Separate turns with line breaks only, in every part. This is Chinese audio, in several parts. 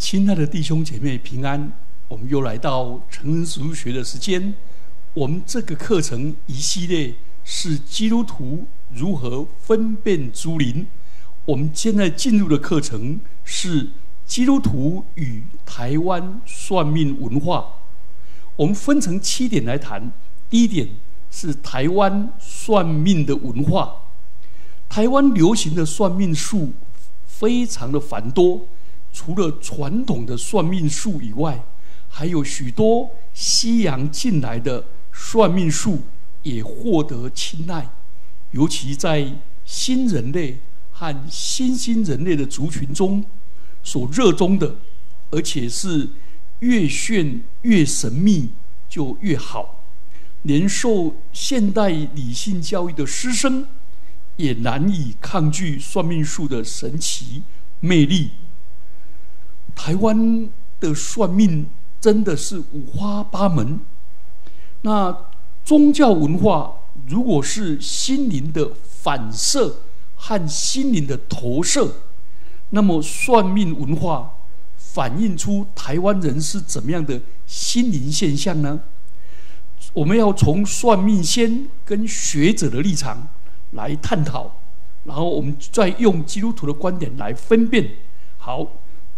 亲爱的弟兄姐妹平安，我们又来到成人植物学的时间。我们这个课程一系列是基督徒如何分辨诸灵。我们现在进入的课程是基督徒与台湾算命文化。我们分成七点来谈。第一点是台湾算命的文化。台湾流行的算命术非常的繁多。除了传统的算命术以外，还有许多西洋进来的算命术也获得青睐。尤其在新人类和新兴人类的族群中，所热衷的，而且是越炫越神秘就越好。连受现代理性教育的师生，也难以抗拒算命术的神奇魅力。台湾的算命真的是五花八门。那宗教文化如果是心灵的反射和心灵的投射，那么算命文化反映出台湾人是怎么样的心灵现象呢？我们要从算命先跟学者的立场来探讨，然后我们再用基督徒的观点来分辨。好。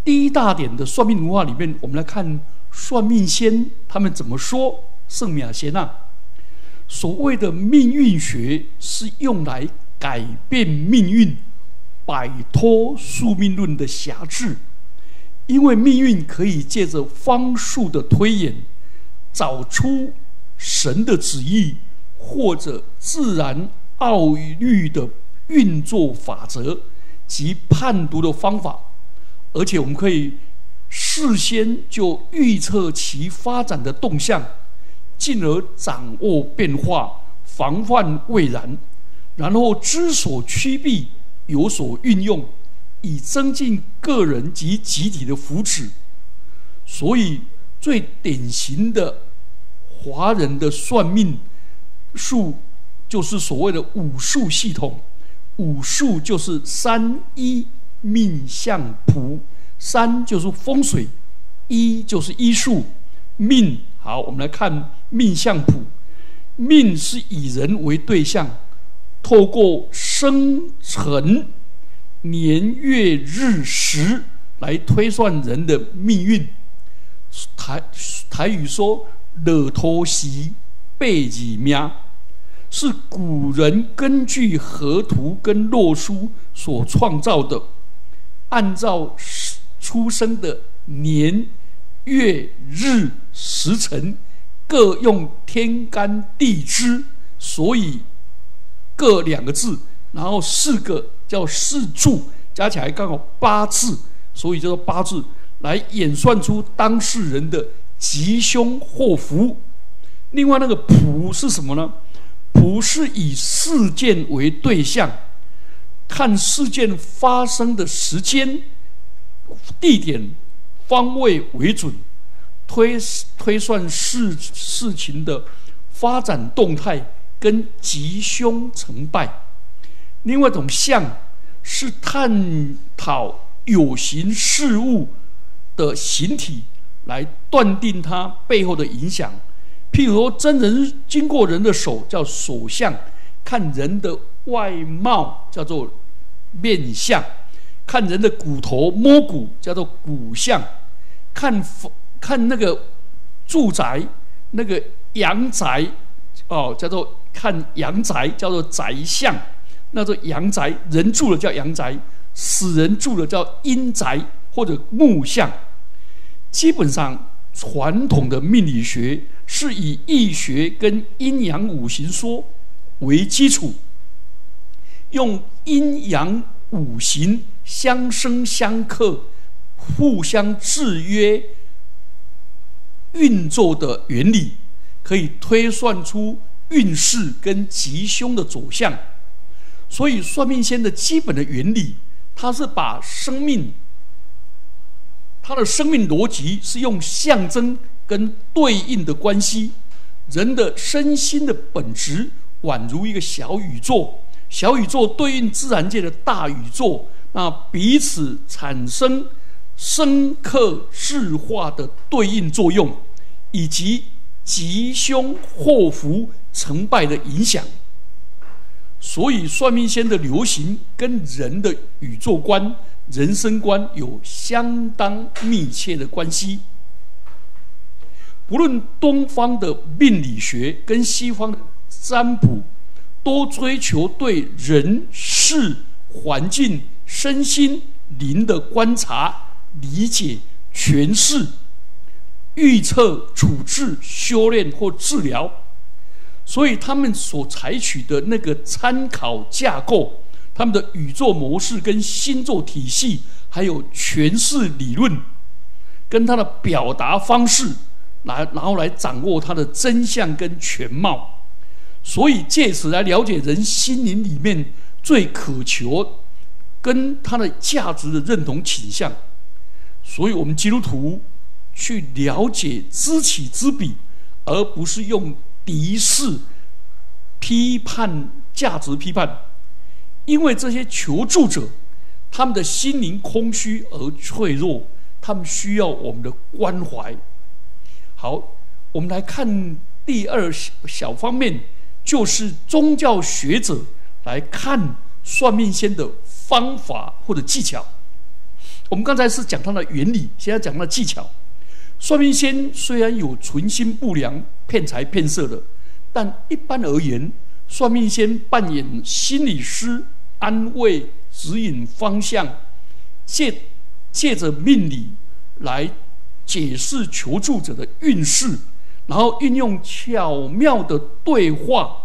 第一大点的算命文化里面，我们来看算命先他们怎么说。圣米亚贤呐，所谓的命运学是用来改变命运、摆脱宿命论的辖制，因为命运可以借着方术的推演，找出神的旨意或者自然奥律的运作法则及判读的方法。而且我们可以事先就预测其发展的动向，进而掌握变化，防范未然，然后知所趋避，有所运用，以增进个人及集体的福祉。所以，最典型的华人的算命术，就是所谓的武术系统。武术就是三一。命相谱，三就是风水，一就是医术。命好，我们来看命相谱。命是以人为对象，透过生辰、年月日时来推算人的命运。台台语说“勒托西背几命”，是古人根据河图跟洛书所创造的。按照出生的年月日时辰，各用天干地支，所以各两个字，然后四个叫四柱，加起来刚好八字，所以叫做八字，来演算出当事人的吉凶祸福。另外那个谱是什么呢？谱是以事件为对象。看事件发生的时间、地点、方位为准，推推算事事情的发展动态跟吉凶成败。另外一种相是探讨有形事物的形体，来断定它背后的影响。譬如说，真人经过人的手叫手相，看人的外貌叫做。面相，看人的骨头摸骨叫做骨相，看看那个住宅那个阳宅哦，叫做看阳宅叫做宅相，那做阳宅人住了叫阳宅，死人住了叫阴宅或者木相。基本上传统的命理学是以易学跟阴阳五行说为基础。用阴阳五行相生相克、互相制约运作的原理，可以推算出运势跟吉凶的走向。所以，算命先的基本的原理，它是把生命，它的生命逻辑是用象征跟对应的关系。人的身心的本质，宛如一个小宇宙。小宇宙对应自然界的大宇宙，那彼此产生深刻智化的对应作用，以及吉凶祸福成败的影响。所以，算命仙的流行跟人的宇宙观、人生观有相当密切的关系。不论东方的命理学跟西方的占卜，多追求对人事、环境、身心灵的观察、理解、诠释、预测、处置、修炼或治疗。所以，他们所采取的那个参考架构，他们的宇宙模式跟星座体系，还有诠释理论，跟他的表达方式，来然后来掌握它的真相跟全貌。所以，借此来了解人心灵里面最渴求跟他的价值的认同倾向。所以我们基督徒去了解知己知彼，而不是用。敌视、批判、价值批判，因为这些求助者，他们的心灵空虚而脆弱，他们需要我们的关怀。好，我们来看第二小方面，就是宗教学者来看算命仙的方法或者技巧。我们刚才是讲它的原理，现在讲它的技巧。算命仙虽然有存心不良、骗财骗色的，但一般而言，算命仙扮演心理师，安慰、指引方向，借借着命理来解释求助者的运势，然后运用巧妙的对话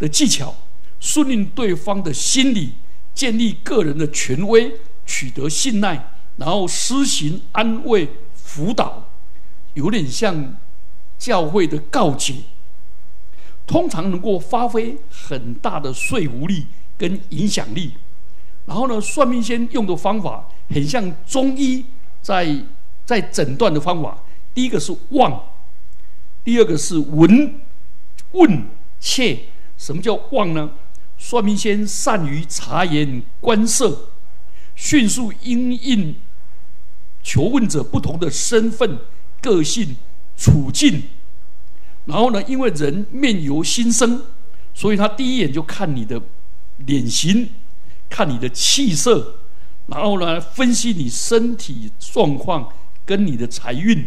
的技巧，顺应对方的心理，建立个人的权威，取得信赖，然后施行安慰辅导。有点像教会的告诫，通常能够发挥很大的说服力跟影响力。然后呢，算命先用的方法很像中医在在诊断的方法。第一个是望，第二个是闻、问、切。什么叫望呢？算命先善于察言观色，迅速因应求问者不同的身份。个性、处境，然后呢？因为人面由心生，所以他第一眼就看你的脸型，看你的气色，然后呢，分析你身体状况跟你的财运。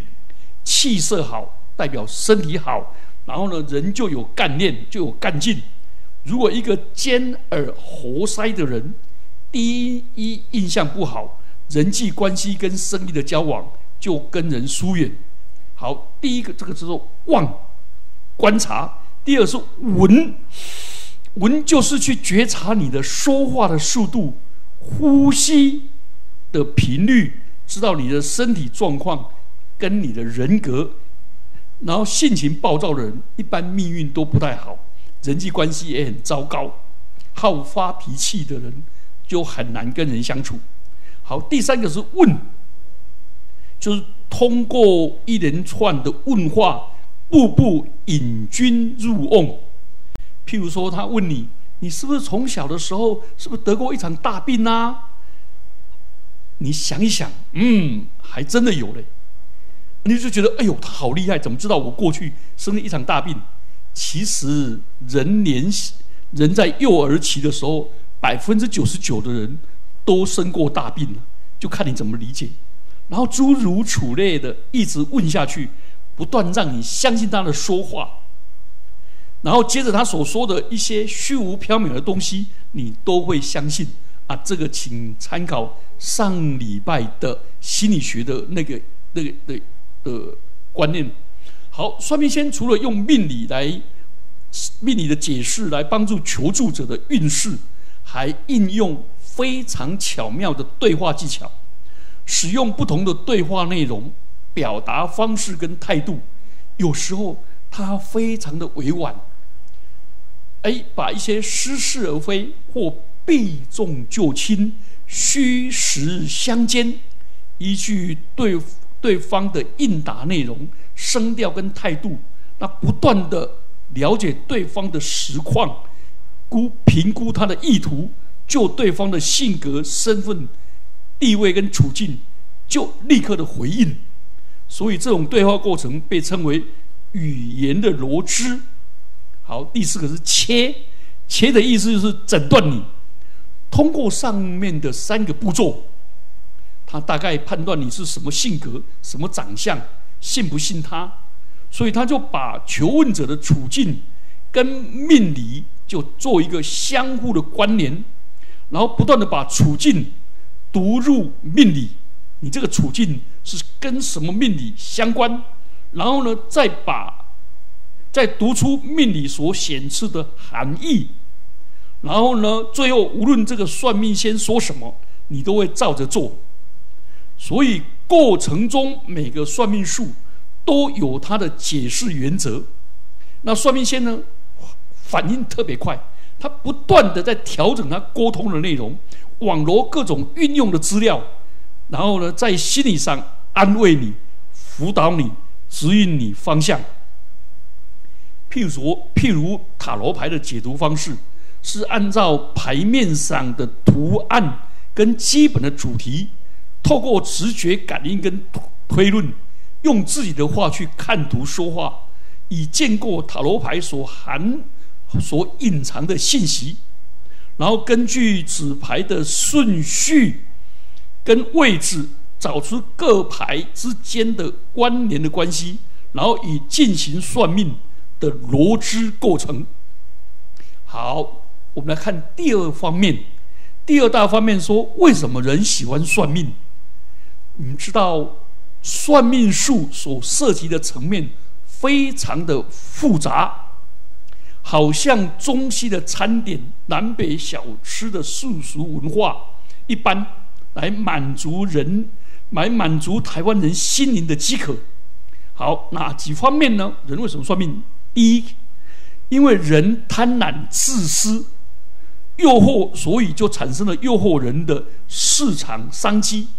气色好代表身体好，然后呢，人就有干练，就有干劲。如果一个尖耳活塞的人，第一印象不好，人际关系跟生意的交往就跟人疏远。好，第一个这个叫做望，观察；第二是闻，闻就是去觉察你的说话的速度、呼吸的频率，知道你的身体状况跟你的人格。然后性情暴躁的人，一般命运都不太好，人际关系也很糟糕。好发脾气的人就很难跟人相处。好，第三个是问，就是。通过一连串的问话，步步引君入瓮。譬如说，他问你：“你是不是从小的时候是不是得过一场大病啊？”你想一想，嗯，还真的有嘞。你就觉得：“哎呦，他好厉害，怎么知道我过去生了一场大病？”其实，人年人在幼儿期的时候，百分之九十九的人都生过大病了，就看你怎么理解。然后诸如此类的一直问下去，不断让你相信他的说话，然后接着他所说的一些虚无缥缈的东西，你都会相信啊。这个请参考上礼拜的心理学的那个、那个的的观念。好，算命先除了用命理来命理的解释来帮助求助者的运势，还应用非常巧妙的对话技巧。使用不同的对话内容、表达方式跟态度，有时候他非常的委婉，哎，把一些似是而非或避重就轻、虚实相间，依据对对方的应答内容、声调跟态度，那不断的了解对方的实况，估评估他的意图，就对方的性格、身份。地位跟处境就立刻的回应。所以这种对话过程被称为语言的逻辑。好，第四个是切，切的意思就是诊断你。通过上面的三个步骤，他大概判断你是什么性格、什么长相，信不信他。所以他就把求问者的处境跟命理就做一个相互的关联，然后不断的把处境读入命理。你这个处境是跟什么命理相关？然后呢，再把再读出命理所显示的含义。然后呢，最后无论这个算命先说什么，你都会照着做。所以过程中每个算命术都有它的解释原则。那算命先呢，反应特别快，他不断的在调整他沟通的内容，网罗各种运用的资料。然后呢，在心理上安慰你、辅导你、指引你方向。譬如说，譬如塔罗牌的解读方式，是按照牌面上的图案跟基本的主题，透过直觉感应跟推论，用自己的话去看图说话，以见过塔罗牌所含、所隐藏的信息，然后根据纸牌的顺序。跟位置找出各牌之间的关联的关系，然后以进行算命的逻辑构成。好，我们来看第二方面，第二大方面说为什么人喜欢算命？你们知道，算命术所涉及的层面非常的复杂，好像中西的餐点、南北小吃的素俗文化一般。来满足人，来满足台湾人心灵的饥渴。好，哪几方面呢？人为什么算命？第一，因为人贪婪自私，诱惑，所以就产生了诱惑人的市场商机。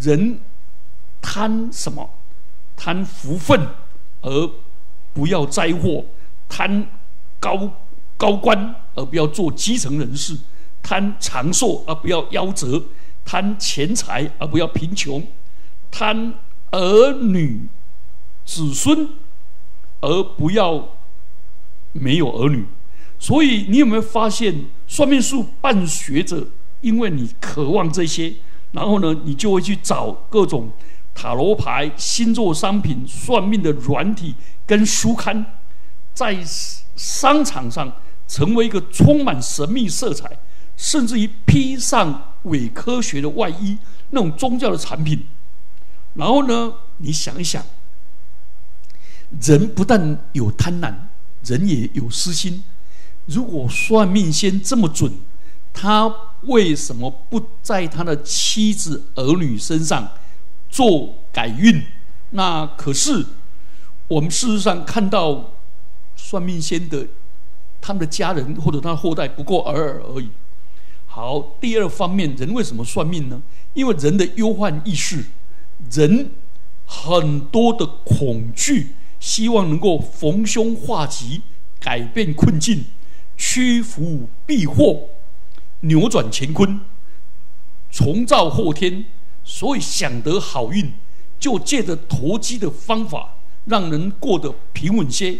人贪什么？贪福分，而不要灾祸；贪高高官，而不要做基层人士；贪长寿，而不要夭折。贪钱财而不要贫穷，贪儿女子孙而不要没有儿女。所以你有没有发现，算命术伴学着，因为你渴望这些，然后呢，你就会去找各种塔罗牌、星座商品、算命的软体跟书刊，在商场上成为一个充满神秘色彩。甚至于披上伪科学的外衣，那种宗教的产品。然后呢，你想一想，人不但有贪婪，人也有私心。如果算命先这么准，他为什么不在他的妻子儿女身上做改运？那可是我们事实上看到算命先的他们的家人或者他后代不过尔尔而已。好，第二方面，人为什么算命呢？因为人的忧患意识，人很多的恐惧，希望能够逢凶化吉，改变困境，屈服避祸，扭转乾坤，重造后天。所以想得好运，就借着投机的方法，让人过得平稳些。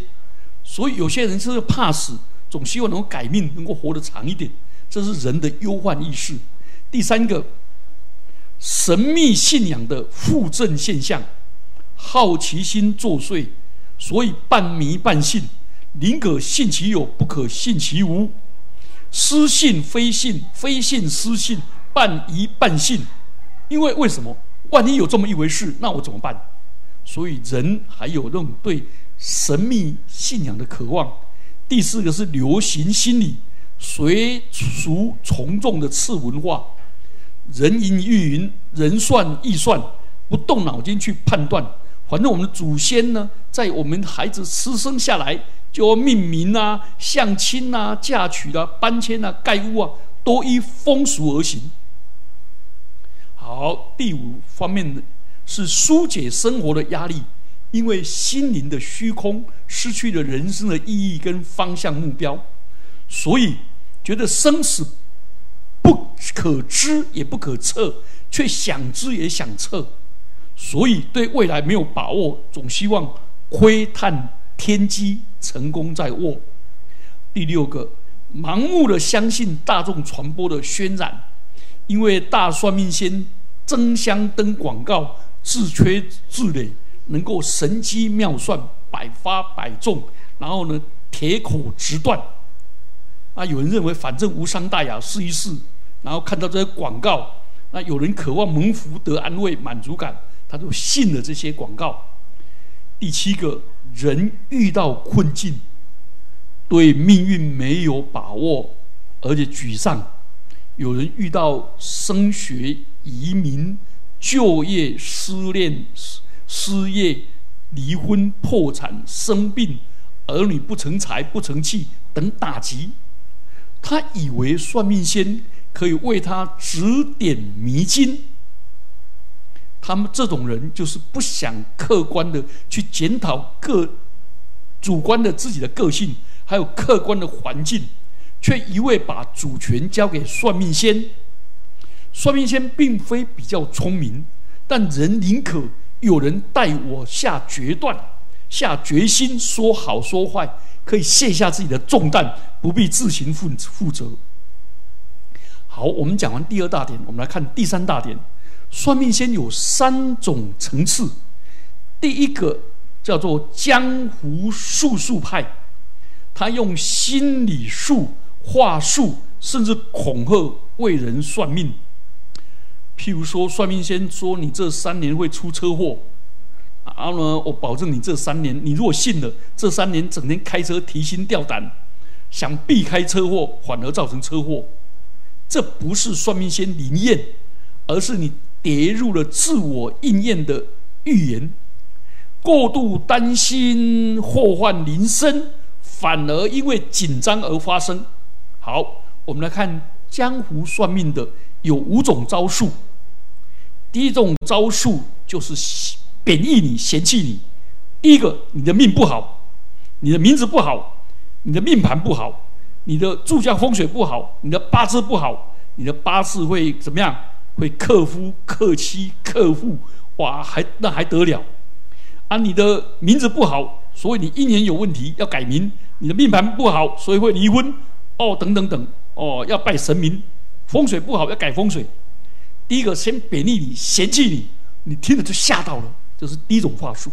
所以有些人是怕死，总希望能够改命，能够活得长一点。这是人的忧患意识。第三个，神秘信仰的附正现象，好奇心作祟，所以半迷半信，宁可信其有，不可信其无，失信非信，非信失信，半疑半信。因为为什么？万一有这么一回事，那我怎么办？所以人还有那种对神秘信仰的渴望。第四个是流行心理。随俗从众的次文化，人云亦云，人算亦算，不动脑筋去判断。反正我们的祖先呢，在我们孩子出生下来就命名啊、相亲啊、嫁娶啊、搬迁啊、盖屋啊，都依风俗而行。好，第五方面是疏解生活的压力，因为心灵的虚空，失去了人生的意义跟方向目标，所以。觉得生死不可知也不可测，却想知也想测，所以对未来没有把握，总希望窥探天机，成功在握。第六个，盲目的相信大众传播的渲染，因为大算命仙争相登广告，自吹自擂，能够神机妙算，百发百中，然后呢，铁口直断。啊，有人认为反正无伤大雅，试一试，然后看到这些广告。那有人渴望蒙福得安慰满足感，他就信了这些广告。第七个人遇到困境，对命运没有把握，而且沮丧。有人遇到升学、移民、就业、失恋、失业、离婚、破产、生病、儿女不成才、不成器等打击，他以为算命先。可以为他指点迷津。他们这种人就是不想客观的去检讨个主观的自己的个性，还有客观的环境，却一味把主权交给算命先。算命先并非比较聪明，但人宁可有人带我下决断、下决心，说好说坏，可以卸下自己的重担，不必自行负负责。好，我们讲完第二大点，我们来看第三大点。算命先有三种层次，第一个叫做江湖术数派，他用心理术、话术，甚至恐吓为人算命。譬如说，算命先说你这三年会出车祸，然后呢，我保证你这三年，你如果信了，这三年整天开车提心吊胆，想避开车祸，反而造成车祸。这不是算命先灵验，而是你跌入了自我应验的预言，过度担心祸患临身，反而因为紧张而发生。好，我们来看江湖算命的有五种招数。第一种招数就是贬义你、嫌弃你。第一个，你的命不好，你的名字不好，你的命盘不好。你的住家风水不好，你的八字不好，你的八字会怎么样？会克夫、克妻、克父，哇，还那还得了？啊，你的名字不好，所以你一年有问题要改名；你的命盘不好，所以会离婚。哦，等等等，哦，要拜神明。风水不好要改风水。第一个先贬义你、嫌弃你，你听了就吓到了，这是第一种话术。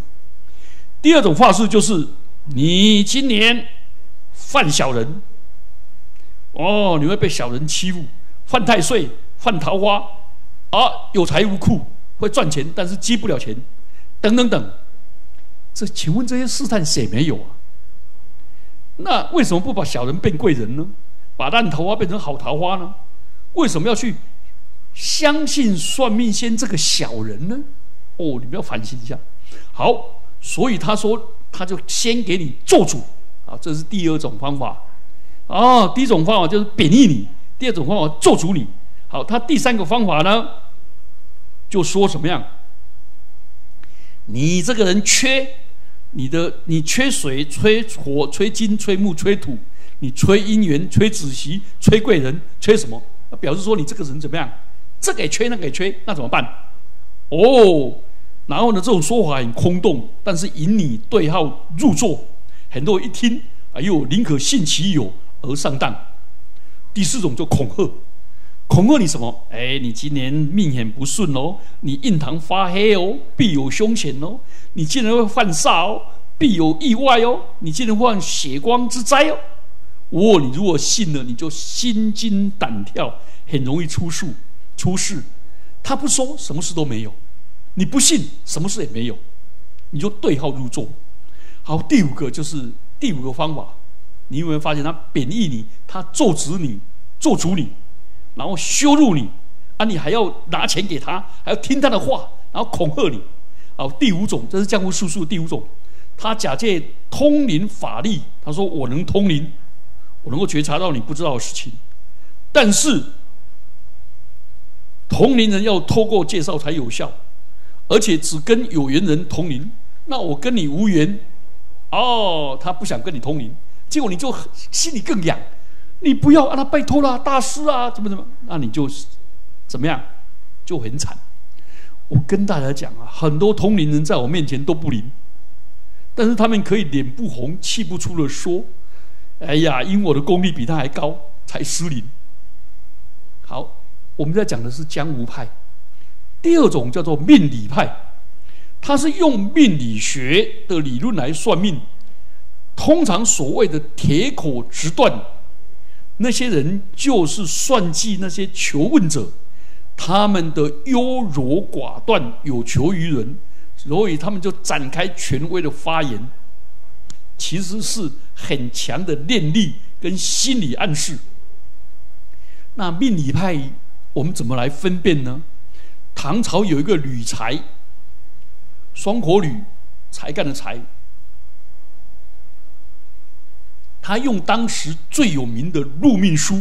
第二种话术就是你今年犯小人。哦，你会被小人欺负，犯太岁，犯桃花，啊，有财无库，会赚钱，但是积不了钱，等等等。这，请问这些试探谁没有啊？那为什么不把小人变贵人呢？把烂桃花变成好桃花呢？为什么要去相信算命先这个小人呢？哦，你们要反省一下。好，所以他说，他就先给你做主啊，这是第二种方法。哦，第一种方法就是贬义你，第二种方法做主你。好，他第三个方法呢，就说什么样？你这个人缺你的，你缺水，缺火，缺金，缺木，缺土，你缺姻缘，缺子媳，缺贵人，缺什么？表示说你这个人怎么样？这个缺，那个缺，那怎么办？哦，然后呢，这种说法很空洞，但是引你对号入座，很多人一听，哎呦，宁可信其有。而上当。第四种就恐吓，恐吓你什么？哎，你今年命很不顺哦，你印堂发黑哦，必有凶险哦，你竟然会犯煞哦，必有意外哦，你竟然会犯血光之灾哦。哦，你如果信了，你就心惊胆跳，很容易出事。出事，他不说，什么事都没有；你不信，什么事也没有，你就对号入座。好，第五个就是第五个方法。你有没有发现他贬义你，他咒诅你，做主你，然后羞辱你，啊，你还要拿钱给他，还要听他的话，然后恐吓你。好，第五种，这是江湖术数第五种，他假借通灵法力，他说我能通灵，我能够觉察到你不知道的事情，但是同龄人要透过介绍才有效，而且只跟有缘人同龄，那我跟你无缘，哦，他不想跟你通灵。结果你就心里更痒，你不要啊！那拜托啦，大师啊，怎么怎么？那你就怎么样？就很惨。我跟大家讲啊，很多同龄人在我面前都不灵，但是他们可以脸不红气不出的说：“哎呀，因我的功力比他还高，才失灵。”好，我们在讲的是江湖派。第二种叫做命理派，他是用命理学的理论来算命。通常所谓的铁口直断，那些人就是算计那些求问者，他们的优柔寡断，有求于人，所以他们就展开权威的发言，其实是很强的念力跟心理暗示。那命理派我们怎么来分辨呢？唐朝有一个吕才，双火吕，才干的才。他用当时最有名的《入命书》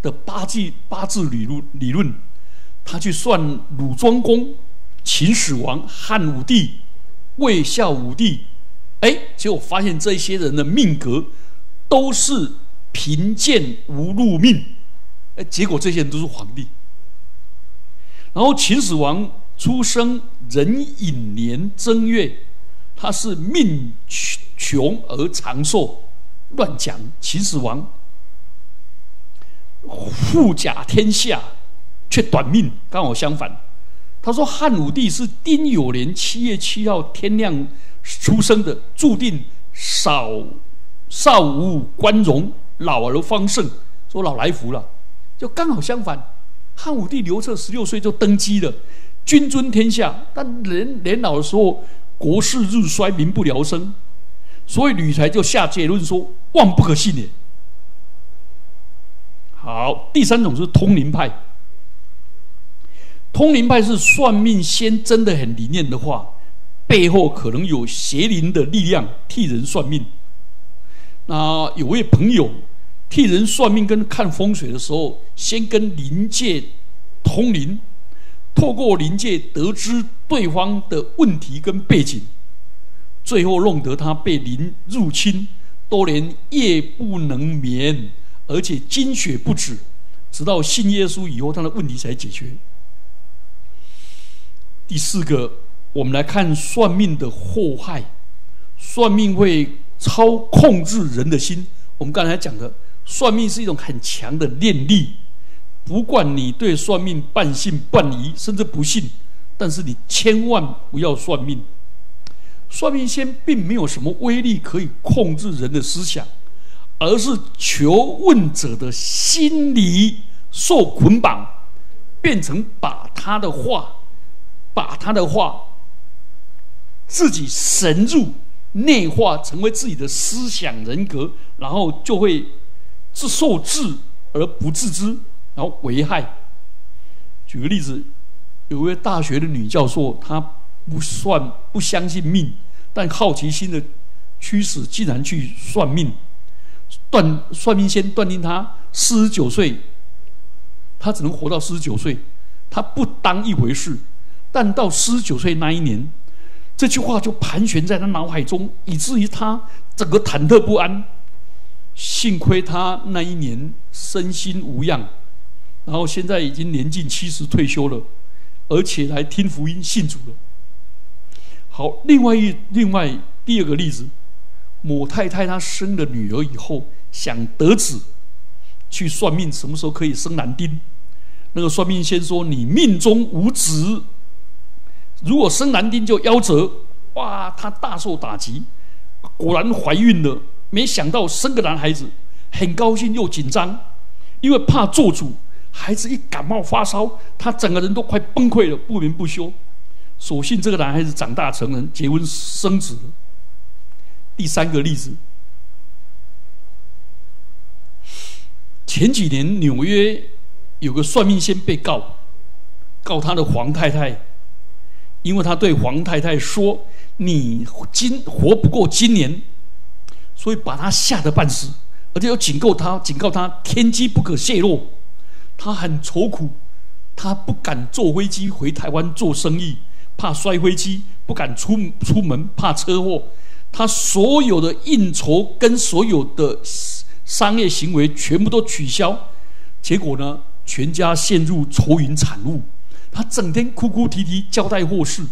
的八字八字理论理论，他去算鲁庄公、秦始皇、汉武帝、魏孝武帝，哎，结果发现这些人的命格都是贫贱无禄命，哎，结果这些人都是皇帝。然后秦始皇出生壬寅年正月，他是命穷而长寿。乱讲，秦始皇富甲天下，却短命。刚好相反，他说汉武帝是丁酉年七月七号天亮出生的，注定少少无关荣，老而方盛，说老来福了。就刚好相反，汉武帝刘彻十六岁就登基了，君尊天下，但年年老的时候，国势日衰，民不聊生。所以吕才就下结论说：“万不可信也。”好，第三种是通灵派。通灵派是算命先真的很灵验的话，背后可能有邪灵的力量替人算命。那有位朋友替人算命跟看风水的时候，先跟灵界通灵，透过灵界得知对方的问题跟背景。最后弄得他被灵入侵，多年夜不能眠，而且精血不止，直到信耶稣以后，他的问题才解决。第四个，我们来看算命的祸害，算命会操控制人的心。我们刚才讲的，算命是一种很强的念力，不管你对算命半信半疑，甚至不信，但是你千万不要算命。算命先并没有什么威力可以控制人的思想，而是求问者的心理受捆绑，变成把他的话，把他的话自己神入内化，成为自己的思想人格，然后就会自受制而不自知，然后危害。举个例子，有位大学的女教授，她。不算不相信命，但好奇心的驱使，竟然去算命。断算命先断定他四十九岁，他只能活到四十九岁，他不当一回事。但到四十九岁那一年，这句话就盘旋在他脑海中，以至于他整个忐忑不安。幸亏他那一年身心无恙，然后现在已经年近七十退休了，而且来听福音信主了。好，另外一另外第二个例子，某太太她生了女儿以后想得子，去算命什么时候可以生男丁。那个算命先说你命中无子，如果生男丁就夭折。哇，她大受打击，果然怀孕了。没想到生个男孩子，很高兴又紧张，因为怕做主，孩子一感冒发烧，她整个人都快崩溃了，不眠不休。所幸这个男孩子长大成人，结婚生子。第三个例子，前几年纽约有个算命先被告，告他的黄太太，因为他对黄太太说：“你今活不过今年。”所以把他吓得半死，而且又警告他，警告他天机不可泄露。他很愁苦，他不敢坐飞机回台湾做生意。怕摔飞机，不敢出出门，怕车祸。他所有的应酬跟所有的商业行为全部都取消，结果呢，全家陷入愁云惨雾。她整天哭哭啼啼，交代祸事。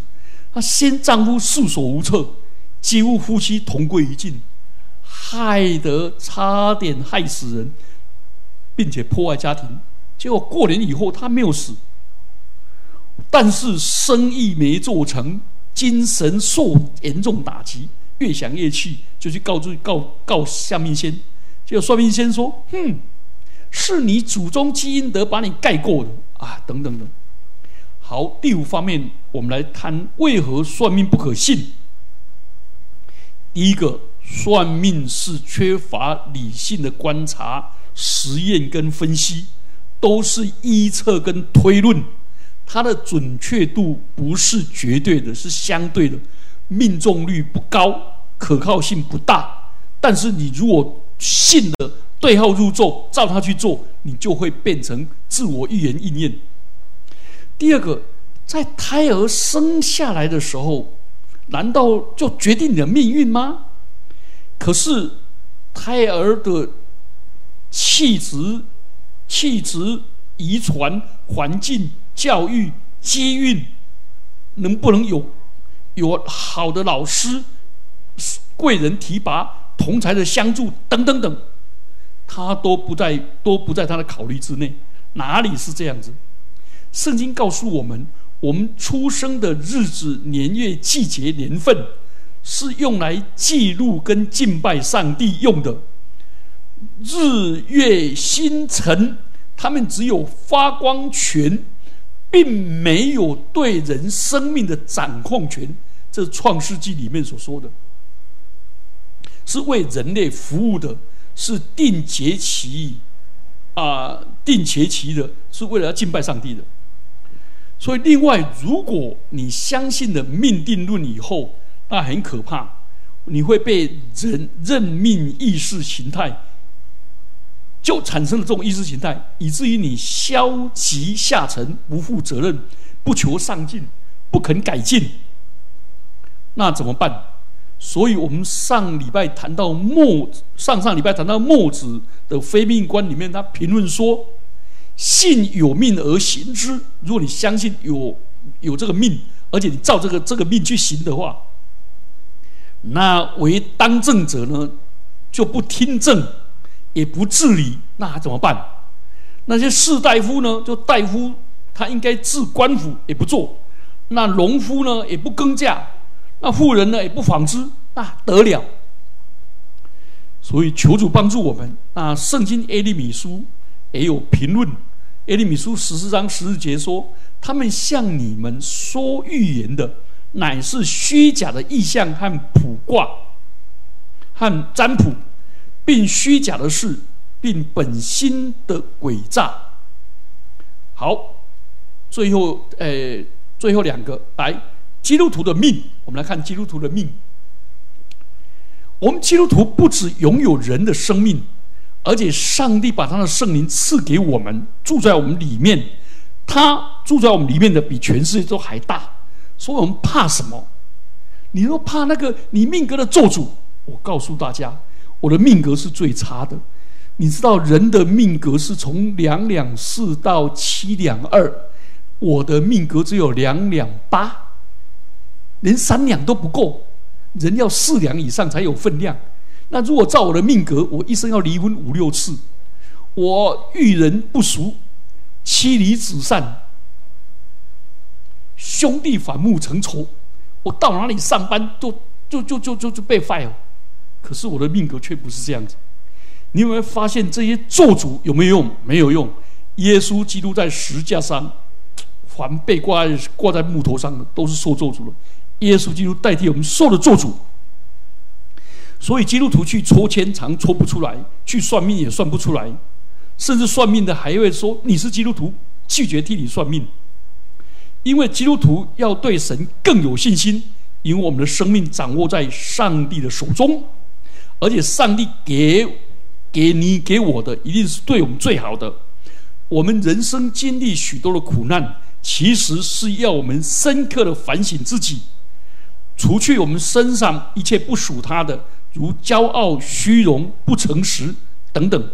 她先丈夫束手无策，几乎夫妻同归于尽，害得差点害死人，并且破坏家庭。结果过年以后，她没有死，但是生意没做成，精神受严重打击，越想越气，就去告诉告告算命仙。结果算命仙说：“哼。”是你祖宗基因德把你盖过的啊，等等等。好，第五方面，我们来谈为何算命不可信。第一个，算命是缺乏理性的观察、实验跟分析，都是臆测跟推论，它的准确度不是绝对的，是相对的，命中率不高，可靠性不大。但是你如果信了，对号入座，照他去做，你就会变成自我预言应验。第二个，在胎儿生下来的时候，难道就决定你的命运吗？可是，胎儿的气质、气质、遗传、环境、教育、机运，能不能有有好的老师、贵人提拔、同才的相助等等等？他都不在，都不在他的考虑之内。哪里是这样子？圣经告诉我们，我们出生的日子、年月、季节、年份，是用来记录跟敬拜上帝用的。日月星辰，他们只有发光权，并没有对人生命的掌控权。这是创世纪里面所说的，是为人类服务的。是定节期，啊，定节期的，是为了要敬拜上帝的。所以，另外，如果你相信了命定论以后，那很可怕，你会被人任命意识形态，就产生了这种意识形态，以至于你消极下沉、不负责任、不求上进、不肯改进，那怎么办？所以我们上礼拜谈到墨，上上礼拜谈到墨子的《非命观》里面，他评论说：“信有命而行之。如果你相信有有这个命，而且你照这个这个命去行的话，那为当政者呢就不听政，也不治理，那怎么办？那些士大夫呢，就大夫他应该治官府也不做，那农夫呢也不耕稼。”那富人呢也不纺织，那得了。所以求主帮助我们。那圣经耶利米书也有评论，耶利米书十四章十四节说：“他们向你们说预言的，乃是虚假的意象和卜卦，和占卜，并虚假的事，并本心的诡诈。”好，最后呃，最后两个来。基督徒的命，我们来看基督徒的命。我们基督徒不只拥有人的生命，而且上帝把他的圣灵赐给我们，住在我们里面。他住在我们里面的比全世界都还大，所以我们怕什么？你说怕那个你命格的咒主？我告诉大家，我的命格是最差的。你知道人的命格是从两两四到七两二，我的命格只有两两八。连三两都不够，人要四两以上才有分量。那如果照我的命格，我一生要离婚五六次，我遇人不淑，妻离子散，兄弟反目成仇，我到哪里上班就就就就就就被 fire。可是我的命格却不是这样子。你有没有发现这些做主有没有用？没有用。耶稣基督在石架上，凡被挂在挂在木头上的，都是受咒诅的。耶稣基督代替我们受了做主，所以基督徒去抽签常抽不出来，去算命也算不出来，甚至算命的还会说你是基督徒，拒绝替你算命。因为基督徒要对神更有信心，因为我们的生命掌握在上帝的手中，而且上帝给给你给我的一定是对我们最好的。我们人生经历许多的苦难，其实是要我们深刻的反省自己。除去我们身上一切不属他的，如骄傲、虚荣、不诚实等等，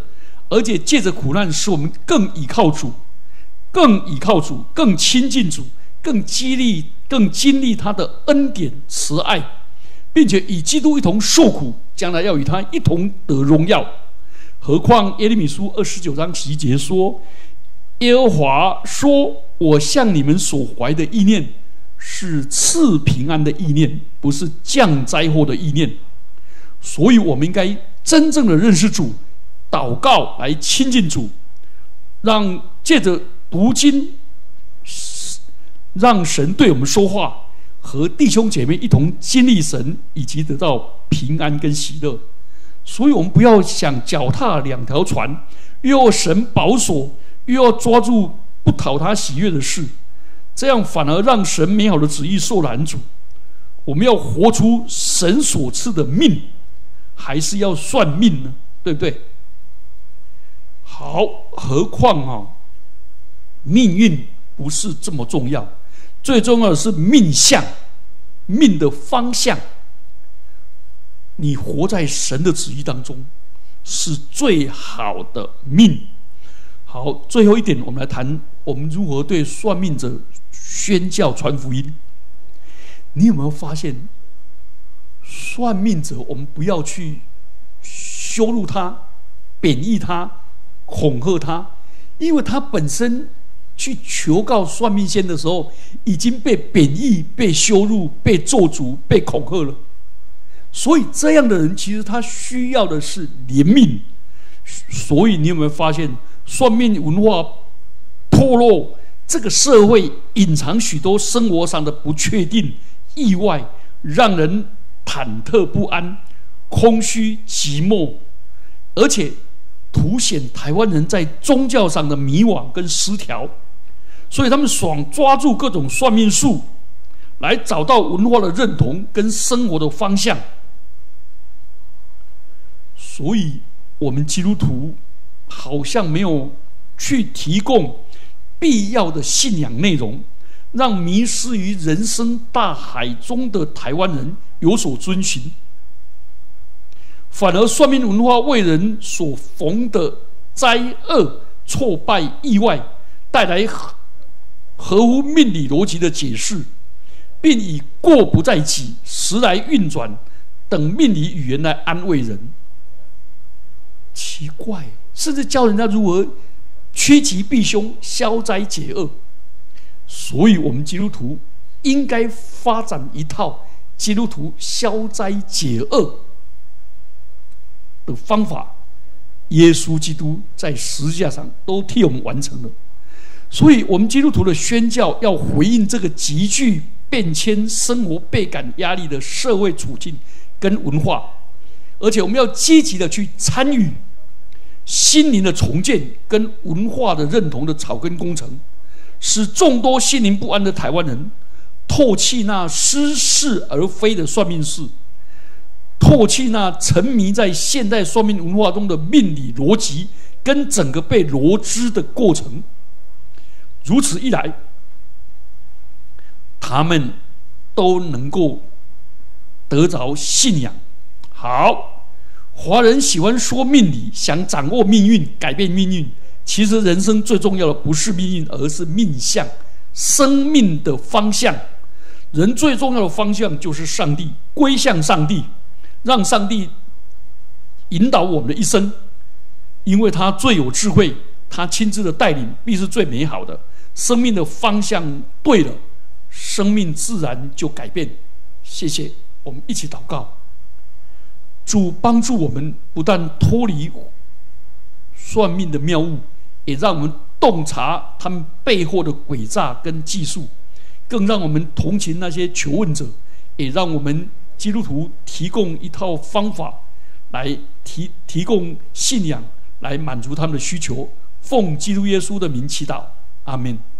而且借着苦难，使我们更倚靠主，更倚靠主，更亲近主，更激励、更经历他的恩典慈爱，并且与基督一同受苦，将来要与他一同得荣耀。何况耶利米书二十九章十一节说：“耶和华说，我向你们所怀的意念是赐平安的意念，不是降灾祸的意念。”所以，我们应该真正的认识主，祷告来亲近主，让借着读经，让神对我们说话，和弟兄姐妹一同经历神，以及得到平安跟喜乐。所以我们不要想脚踏两条船，又要神保守，又要抓住不讨他喜悦的事，这样反而让神美好的旨意受拦阻。我们要活出神所赐的命，还是要算命呢？对不对？好，何况啊，命运不是这么重要，最重要的是命相，命的方向。你活在神的旨意当中，是最好的命。好，最后一点，我们来谈我们如何对算命者宣教传福音。你有没有发现，算命者，我们不要去羞辱他、贬义他、恐吓他，因为他本身去求告算命先的时候，已经被贬义、被羞辱、被咒诅、被恐吓了。所以，这样的人其实他需要的是怜悯。所以，你有没有发现，算命文化脱落，这个社会隐藏许多生活上的不确定、意外，让人忐忑不安、空虚寂寞，而且凸显台湾人在宗教上的迷惘跟失调。所以，他们想抓住各种算命术，来找到文化的认同跟生活的方向。所以，我们基督徒好像没有去提供必要的信仰内容，让迷失于人生大海中的台湾人有所遵循。反而，算命文化为人所逢的灾厄、挫败、意外，带来合乎命理逻辑的解释，并以过不在己、时来运转等命理语言来安慰人。奇怪，甚至教人家如何趋吉避凶、消灾解厄。所以，我们基督徒应该发展一套基督徒消灾解厄的方法。耶稣基督在十字架上都替我们完成了。所以，我们基督徒的宣教要回应这个急剧变迁、生活倍感压力的社会处境跟文化。而且，我们要积极的去参与心灵的重建跟文化的认同的草根工程，使众多心灵不安的台湾人唾弃那失事而非的算命师，唾弃那沉迷在现代算命文化中的命理逻辑跟整个被罗织的过程。如此一来，他们都能够得着信仰。好，华人喜欢说命理，想掌握命运、改变命运。其实人生最重要的不是命运，而是命相，生命的方向。人最重要的方向就是上帝，归向上帝，让上帝引导我们的一生，因为他最有智慧，他亲自的带领必是最美好的。生命的方向对了，生命自然就改变。谢谢，我们一起祷告。主帮助我们，不但脱离算命的谬误，也让我们洞察他们背后的诡诈跟技术，更让我们同情那些求问者，也让我们基督徒提供一套方法，来提提供信仰，来满足他们的需求。奉基督耶稣的名祈祷，阿门。